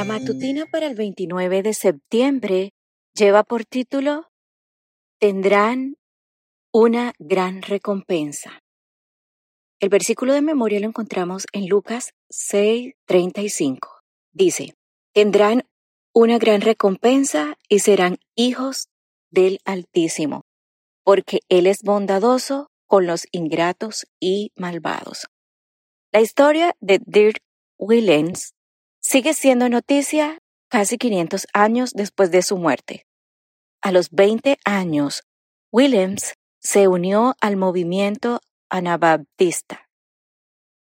La matutina para el 29 de septiembre lleva por título Tendrán una gran recompensa. El versículo de memoria lo encontramos en Lucas 6:35. Dice, tendrán una gran recompensa y serán hijos del Altísimo, porque Él es bondadoso con los ingratos y malvados. La historia de Dirk Willens sigue siendo noticia casi 500 años después de su muerte. A los 20 años, Williams se unió al movimiento anabaptista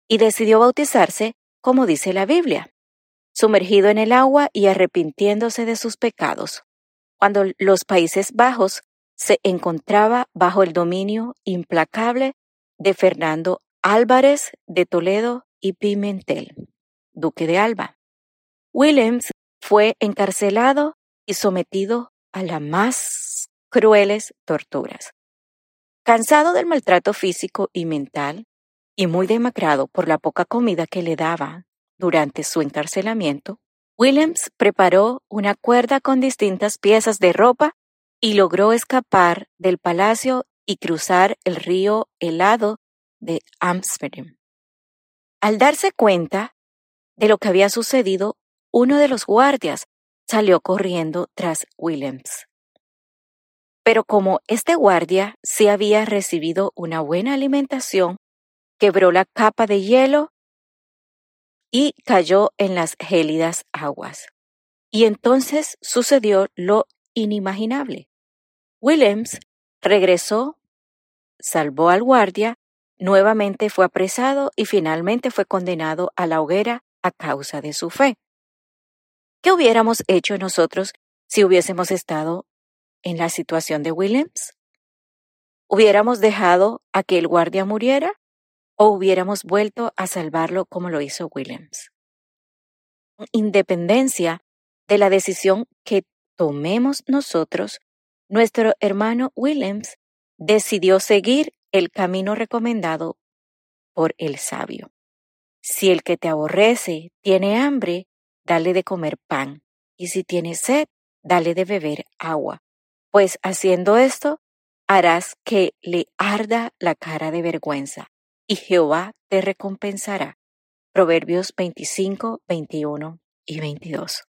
y decidió bautizarse como dice la Biblia, sumergido en el agua y arrepintiéndose de sus pecados, cuando los Países Bajos se encontraba bajo el dominio implacable de Fernando Álvarez de Toledo y Pimentel, duque de Alba. Williams fue encarcelado y sometido a las más crueles torturas. Cansado del maltrato físico y mental, y muy demacrado por la poca comida que le daba durante su encarcelamiento, Williams preparó una cuerda con distintas piezas de ropa y logró escapar del palacio y cruzar el río helado de Amsterdam. Al darse cuenta de lo que había sucedido, uno de los guardias salió corriendo tras Williams. Pero como este guardia sí había recibido una buena alimentación, quebró la capa de hielo y cayó en las gélidas aguas. Y entonces sucedió lo inimaginable. Williams regresó, salvó al guardia, nuevamente fue apresado y finalmente fue condenado a la hoguera a causa de su fe. ¿Qué hubiéramos hecho nosotros si hubiésemos estado en la situación de Williams? ¿Hubiéramos dejado a que el guardia muriera o hubiéramos vuelto a salvarlo como lo hizo Williams? Independencia de la decisión que tomemos nosotros, nuestro hermano Williams decidió seguir el camino recomendado por el sabio. Si el que te aborrece tiene hambre, dale de comer pan, y si tiene sed, dale de beber agua, pues haciendo esto harás que le arda la cara de vergüenza, y Jehová te recompensará. Proverbios 25, 21 y 22.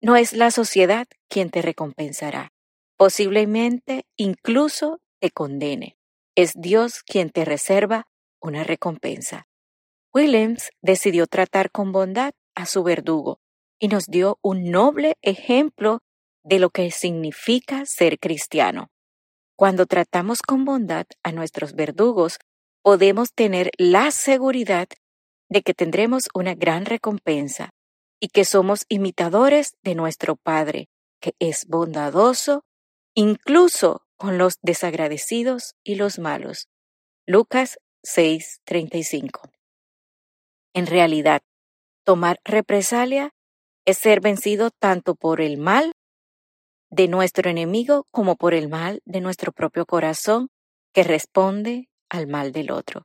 No es la sociedad quien te recompensará, posiblemente incluso te condene. Es Dios quien te reserva una recompensa. Williams decidió tratar con bondad a su verdugo y nos dio un noble ejemplo de lo que significa ser cristiano. Cuando tratamos con bondad a nuestros verdugos, podemos tener la seguridad de que tendremos una gran recompensa y que somos imitadores de nuestro Padre, que es bondadoso, incluso con los desagradecidos y los malos. Lucas 6:35. En realidad, tomar represalia es ser vencido tanto por el mal de nuestro enemigo como por el mal de nuestro propio corazón que responde al mal del otro.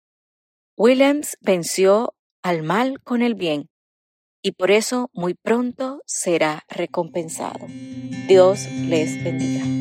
Williams venció al mal con el bien y por eso muy pronto será recompensado. Dios les bendiga.